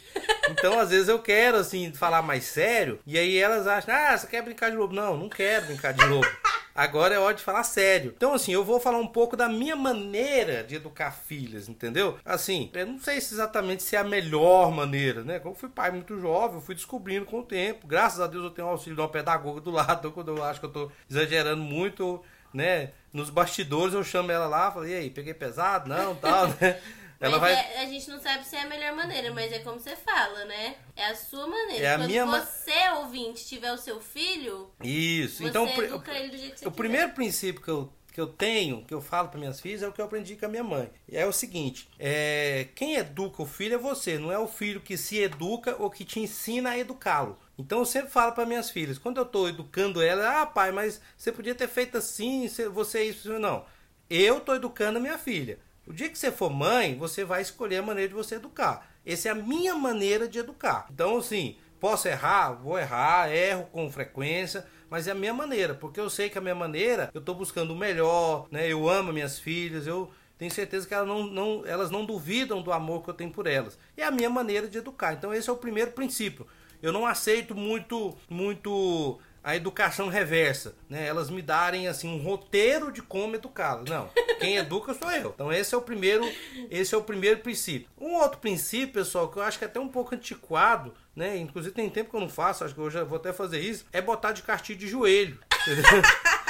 Então às vezes eu quero assim falar mais sério e aí elas acham: "Ah, você quer brincar de lobo?" Não, não quero brincar de lobo. Agora é hora de falar sério. Então, assim, eu vou falar um pouco da minha maneira de educar filhas, entendeu? Assim, eu não sei se exatamente se é a melhor maneira, né? Como eu fui pai muito jovem, eu fui descobrindo com o tempo. Graças a Deus eu tenho um auxílio de uma pedagoga do [LAUGHS] lado. Quando eu acho que eu tô exagerando muito, né? Nos bastidores eu chamo ela lá, falei, e aí, peguei pesado? Não, tal, [LAUGHS] né? Ela vai... É, a gente não sabe se é a melhor maneira, mas é como você fala, né? É a sua maneira. É a Quando minha você, ouvinte, tiver o seu filho, Isso. Você então, educa ele do jeito que você o quiser. primeiro princípio que eu que eu tenho, que eu falo para minhas filhas, é o que eu aprendi com a minha mãe. É o seguinte: é, quem educa o filho é você, não é o filho que se educa ou que te ensina a educá-lo. Então eu sempre falo para minhas filhas, quando eu estou educando ela, ah, pai, mas você podia ter feito assim, você é isso, não. Eu estou educando a minha filha. O dia que você for mãe, você vai escolher a maneira de você educar. Essa é a minha maneira de educar. Então, assim, posso errar? Vou errar, erro com frequência, mas é a minha maneira, porque eu sei que a minha maneira, eu estou buscando o melhor, né? Eu amo minhas filhas, eu tenho certeza que elas não, não, elas não duvidam do amor que eu tenho por elas. É a minha maneira de educar. Então esse é o primeiro princípio. Eu não aceito muito, muito a educação reversa, né? Elas me darem assim um roteiro de como educá-las. Não, quem educa sou eu. Então esse é o primeiro, esse é o primeiro princípio. Um outro princípio, pessoal, que eu acho que é até um pouco antiquado, né? Inclusive tem tempo que eu não faço, acho que eu vou até fazer isso, é botar de castigo de joelho. Entendeu? [LAUGHS]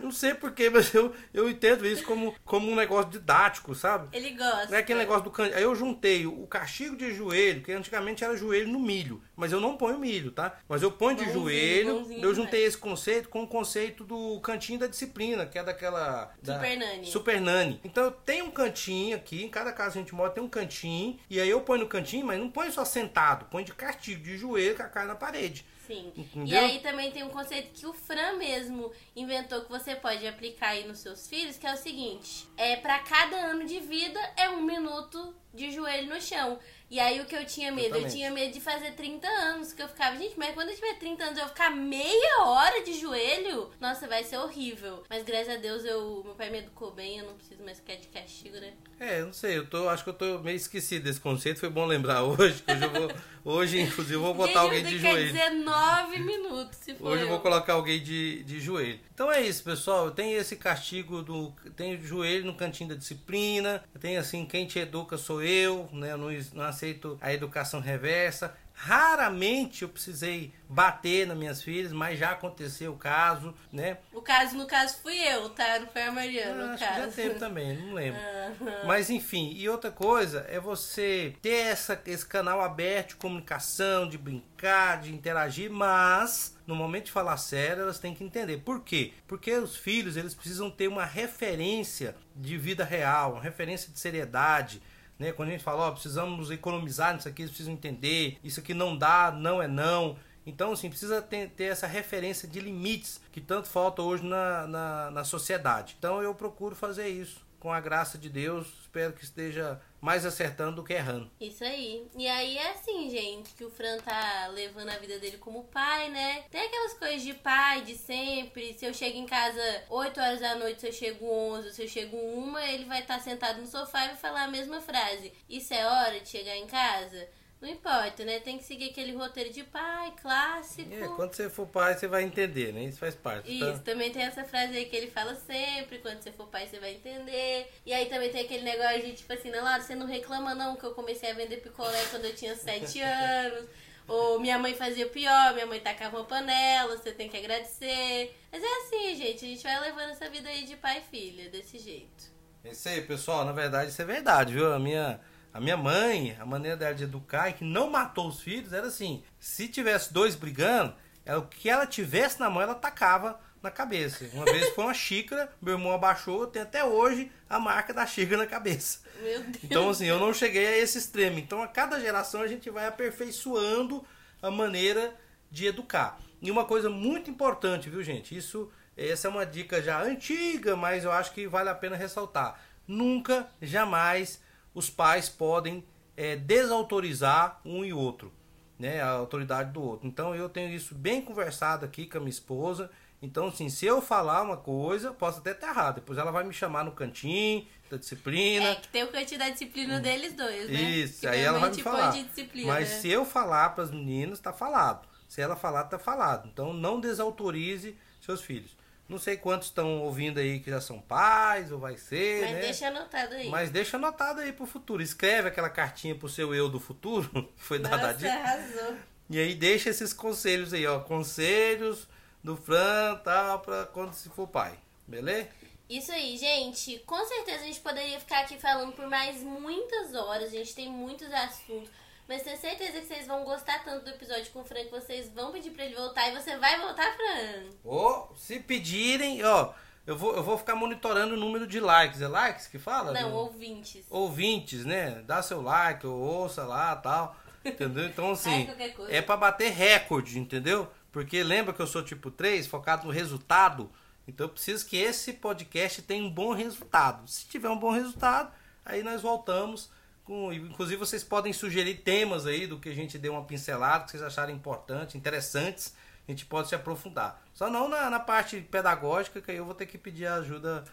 Não sei porquê, [LAUGHS] mas eu, eu entendo isso como, como um negócio didático, sabe? Ele gosta. Não é aquele negócio do can... Aí eu juntei o castigo de joelho, que antigamente era joelho no milho. Mas eu não ponho milho, tá? Mas eu ponho de Bonzinho, joelho. bonzinho eu juntei esse conceito com o conceito do cantinho da disciplina, que é daquela. Da... Super Nani. Super Nani. Então eu tenho um cantinho aqui, em cada casa a gente mora tem um cantinho. E aí eu ponho no cantinho, mas não ponho só sentado, põe de castigo, de joelho com a cara na parede. Sim. E Entendeu? aí também tem um conceito que o Fran mesmo inventou que você pode aplicar aí nos seus filhos, que é o seguinte: é para cada ano de vida é um minuto de joelho no chão. E aí o que eu tinha medo? Eu Exatamente. tinha medo de fazer 30 anos, que eu ficava, gente, mas quando eu tiver 30 anos eu ficar meia hora de joelho, nossa, vai ser horrível. Mas graças a Deus eu, meu pai me educou bem, eu não preciso mais ficar de castigo, né? É, não sei, eu tô, acho que eu tô meio esquecido desse conceito, foi bom lembrar [LAUGHS] hoje, que hoje eu vou, hoje inclusive eu vou botar gente, alguém de joelho. 19 minutos, se for Hoje eu eu. vou colocar alguém de, de joelho. Então é isso, pessoal. Tem esse castigo do. Tem o joelho no cantinho da disciplina. Tem assim, quem te educa sou eu, né? Eu não, não aceito a educação reversa. Raramente eu precisei bater nas minhas filhas, mas já aconteceu o caso, né? O caso, no caso, fui eu, tá? Não foi a Mariana, Ah, acho que já caso. teve também, não lembro. Aham. Mas enfim, e outra coisa é você ter essa, esse canal aberto de comunicação, de brincar, de interagir, mas no momento de falar sério, elas têm que entender. Por quê? Porque os filhos, eles precisam ter uma referência de vida real, uma referência de seriedade. Né? Quando a gente fala, ó, precisamos economizar nisso aqui, precisam entender, isso aqui não dá, não é não. Então, assim, precisa ter, ter essa referência de limites que tanto falta hoje na, na, na sociedade. Então, eu procuro fazer isso com a graça de Deus. Espero que esteja mais acertando do que errando. Isso aí. E aí é assim, gente, que o Fran tá levando a vida dele como pai, né? Tem aquelas coisas de pai, de sempre. Se eu chego em casa 8 horas da noite, se eu chego 11, se eu chego 1, ele vai estar sentado no sofá e vai falar a mesma frase. Isso é hora de chegar em casa? Não importa, né? Tem que seguir aquele roteiro de pai, clássico. É, quando você for pai, você vai entender, né? Isso faz parte. tá? Isso, também tem essa frase aí que ele fala sempre, quando você for pai você vai entender. E aí também tem aquele negócio de tipo assim, não, Laura, você não reclama não que eu comecei a vender picolé quando eu tinha 7 [LAUGHS] anos. Ou minha mãe fazia pior, minha mãe tacava uma panela, você tem que agradecer. Mas é assim, gente, a gente vai levando essa vida aí de pai e filha, desse jeito. É Isso aí, pessoal, na verdade isso é verdade, viu? A minha, a minha mãe, a maneira dela de educar e que não matou os filhos era assim: se tivesse dois brigando, ela, o que ela tivesse na mão, ela tacava na cabeça. Uma vez foi uma xícara, meu irmão abaixou, tem até hoje a marca da xícara na cabeça. Meu Deus. Então, assim, eu não cheguei a esse extremo. Então, a cada geração a gente vai aperfeiçoando a maneira de educar. E uma coisa muito importante, viu, gente? Isso, essa é uma dica já antiga, mas eu acho que vale a pena ressaltar. Nunca, jamais, os pais podem é, desautorizar um e outro, né? A autoridade do outro. Então, eu tenho isso bem conversado aqui com a minha esposa. Então, assim, se eu falar uma coisa, posso até estar errado. Depois ela vai me chamar no cantinho da disciplina. É que tem o cantinho da disciplina deles dois, né? Isso, Que aí ela vai me falar. põe de disciplina. Mas se eu falar para as meninas, tá falado. Se ela falar, tá falado. Então não desautorize seus filhos. Não sei quantos estão ouvindo aí que já são pais ou vai ser, Mas né? deixa anotado aí. Mas deixa anotado aí pro futuro. Escreve aquela cartinha pro seu eu do futuro, [LAUGHS] que foi dada a dica. arrasou. E aí deixa esses conselhos aí, ó. Conselhos do Fran, tal, pra quando se for pai. Beleza? Isso aí, gente. Com certeza a gente poderia ficar aqui falando por mais muitas horas. A gente tem muitos assuntos. Mas tenho certeza que vocês vão gostar tanto do episódio com o Fran que vocês vão pedir pra ele voltar e você vai voltar, Fran. Ou se pedirem, ó, eu vou, eu vou ficar monitorando o número de likes. É likes que fala? Não, Do- ouvintes. ouvintes, né? Dá seu like, ou ouça lá tal. [LAUGHS] Entendeu? Então, assim, é pra bater recorde, entendeu? Porque lembra que eu sou tipo 3, focado no resultado? Então eu preciso que esse podcast tenha um bom resultado. Se tiver um bom resultado, aí nós voltamos. Com, inclusive vocês podem sugerir temas aí do que a gente deu uma pincelada, que vocês acharem importantes, interessantes. A gente pode se aprofundar. Só não na, na parte pedagógica, que aí eu vou ter que pedir ajuda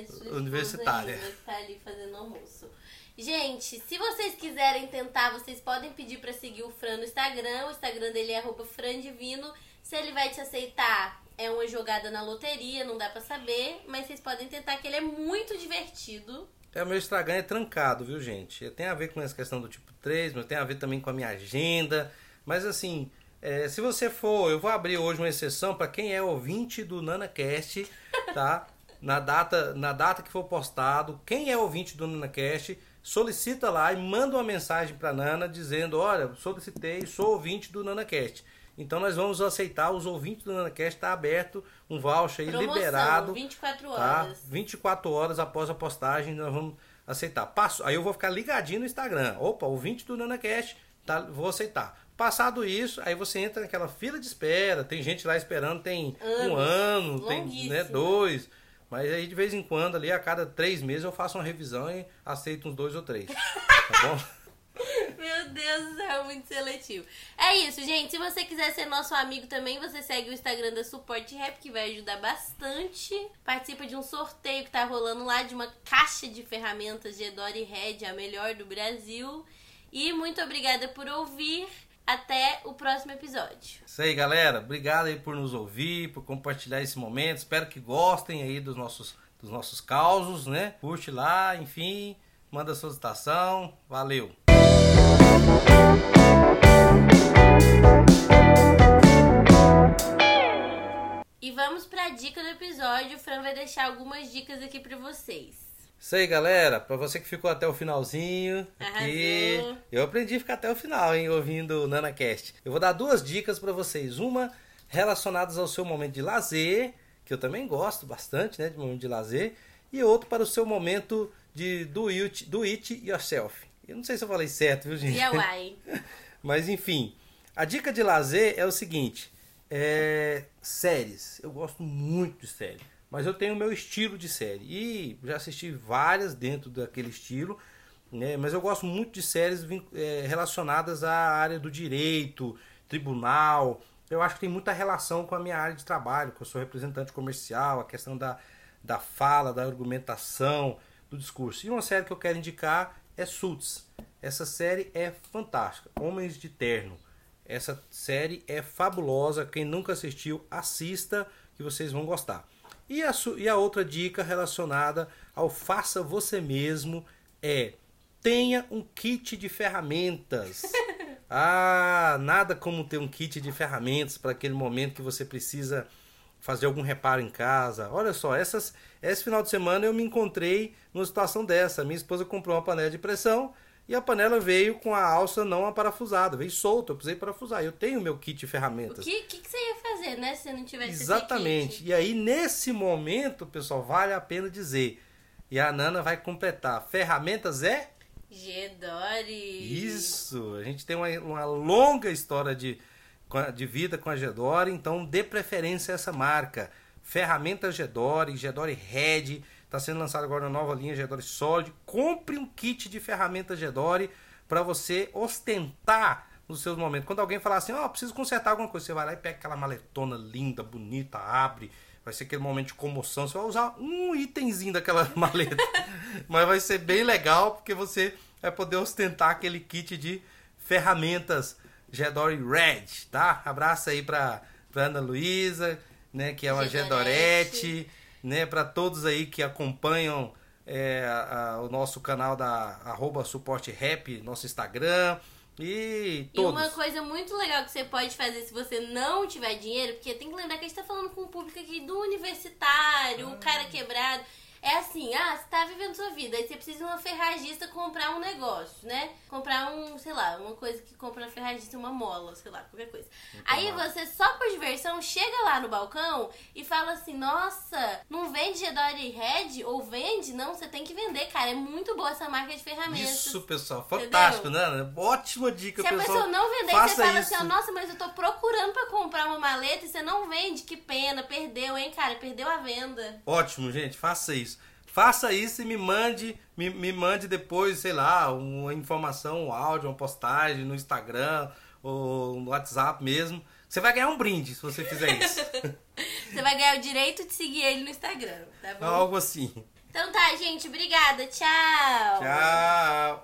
esposa universitária. que tá ali fazendo almoço. Gente, se vocês quiserem tentar, vocês podem pedir pra seguir o Fran no Instagram. O Instagram dele é frandivino. Se ele vai te aceitar, é uma jogada na loteria, não dá pra saber. Mas vocês podem tentar, que ele é muito divertido. É, o meu Instagram é trancado, viu, gente? Tem a ver com essa questão do tipo 3, mas tem a ver também com a minha agenda. Mas assim, é, se você for, eu vou abrir hoje uma exceção para quem é ouvinte do NanaCast, tá? [LAUGHS] Na data, na data que for postado, quem é ouvinte do NanaCast, solicita lá e manda uma mensagem para Nana dizendo: Olha, solicitei, sou ouvinte do NanaCast. Então nós vamos aceitar os ouvintes do NanaCast, está aberto um voucher aí Promoção, liberado. 24 Tá? horas. 24 horas após a postagem, nós vamos aceitar. Passo, aí eu vou ficar ligadinho no Instagram. Opa, ouvinte do NanaCast, tá, vou aceitar. Passado isso, aí você entra naquela fila de espera. Tem gente lá esperando, tem um Anos. ano, tem né, dois. Mas aí de vez em quando, ali, a cada três meses, eu faço uma revisão e aceito uns dois ou três. [LAUGHS] Tá bom? Meu Deus do céu, muito seletivo. É isso, gente. Se você quiser ser nosso amigo também, você segue o Instagram da Suporte Rap, que vai ajudar bastante. Participa de um sorteio que tá rolando lá de uma caixa de ferramentas de Edori Red, a melhor do Brasil. E muito obrigada por ouvir. Até o próximo episódio. Isso aí, galera. Obrigado aí por nos ouvir, por compartilhar esse momento. Espero que gostem aí dos nossos, dos nossos causos, né? Curte lá, enfim, manda solicitação. Valeu! E vamos pra dica do episódio. O Fran vai deixar algumas dicas aqui pra vocês. Isso aí, galera. Pra você que ficou até o finalzinho aqui, eu aprendi a ficar até o final, hein, ouvindo o NanaCast. Eu vou dar duas dicas pra vocês. Uma relacionadas ao seu momento de lazer, que eu também gosto bastante, né, de momento de lazer, e outro para o seu momento de do it, do it yourself. Eu não sei se eu falei certo, viu, gente? DIY. [LAUGHS] Mas enfim, a dica de lazer é o seguinte: é, séries. Eu gosto muito de série, mas eu tenho o meu estilo de série e já assisti várias dentro daquele estilo. Né? Mas eu gosto muito de séries é, relacionadas à área do direito, tribunal. Eu acho que tem muita relação com a minha área de trabalho, que eu sou representante comercial, a questão da, da fala, da argumentação, do discurso. E uma série que eu quero indicar é Suits. Essa série é fantástica. Homens de Terno. Essa série é fabulosa. Quem nunca assistiu, assista que vocês vão gostar. E a, e a outra dica relacionada ao faça você mesmo é tenha um kit de ferramentas. [LAUGHS] Ah, nada como ter um kit de ferramentas para aquele momento que você precisa fazer algum reparo em casa. Olha só, essas, esse final de semana eu me encontrei numa situação dessa. Minha esposa comprou uma panela de pressão e a panela veio com a alça não aparafusada, veio solta, eu precisei parafusar. Eu tenho meu kit de O ferramentas. que, que, que você ia fazer, né? Se não tivesse esse Exatamente. E aí, nesse momento, pessoal, vale a pena dizer. E a Nana vai completar. Ferramentas é Gedori. isso. A gente tem uma, uma longa história de, de vida com a Gedore, então dê preferência a essa marca. Ferramentas Gedore, Gedore Red, está sendo lançado agora uma nova linha Gedore Solid. Compre um kit de ferramentas Gedore para você ostentar nos seus momentos. Quando alguém falar assim, ó, preciso consertar alguma coisa, você vai lá e pega aquela maletona linda, bonita, abre. Vai ser aquele momento de comoção. Você vai usar um itemzinho daquela [LAUGHS] maleta. Mas vai ser bem legal porque você vai poder ostentar aquele kit de ferramentas Gedore Red, tá? Abraço aí pra, pra Ana Luísa, né, que é uma Gedorete. Gedorete, né, para todos aí que acompanham é, a- a- o nosso canal da arroba suporte rap, nosso Instagram e E todos. uma coisa muito legal que você pode fazer se você não tiver dinheiro, porque tem que lembrar que a gente tá falando com um público aqui do universitário, o cara quebrado. É assim, ah, você tá vivendo sua vida, aí você precisa de uma ferragista comprar um negócio, né? Comprar um, sei lá, uma coisa que compra na ferragista, uma mola, sei lá, qualquer coisa. aí bom. você, só por diversão, chega lá no balcão e fala assim, nossa, não vende Gedori Red? Ou vende? Não, você tem que vender, cara. É muito boa essa marca de ferramentas. Isso, pessoal, fantástico, né? Ótima dica, Se a pessoal. pessoa não vender, você fala isso. assim, ó, nossa, mas eu tô procurando pra comprar uma maleta e você não vende, que pena, perdeu, hein, cara, perdeu a venda. Ótimo, gente, faça isso. Faça isso e me mande, me, me mande depois, sei lá, uma informação, um áudio, uma postagem no Instagram ou no WhatsApp mesmo. Você vai ganhar um brinde se você fizer isso. [LAUGHS] Você vai ganhar o direito de seguir ele no Instagram, tá bom? Algo assim. Então tá, gente. Obrigada. Tchau. Tchau.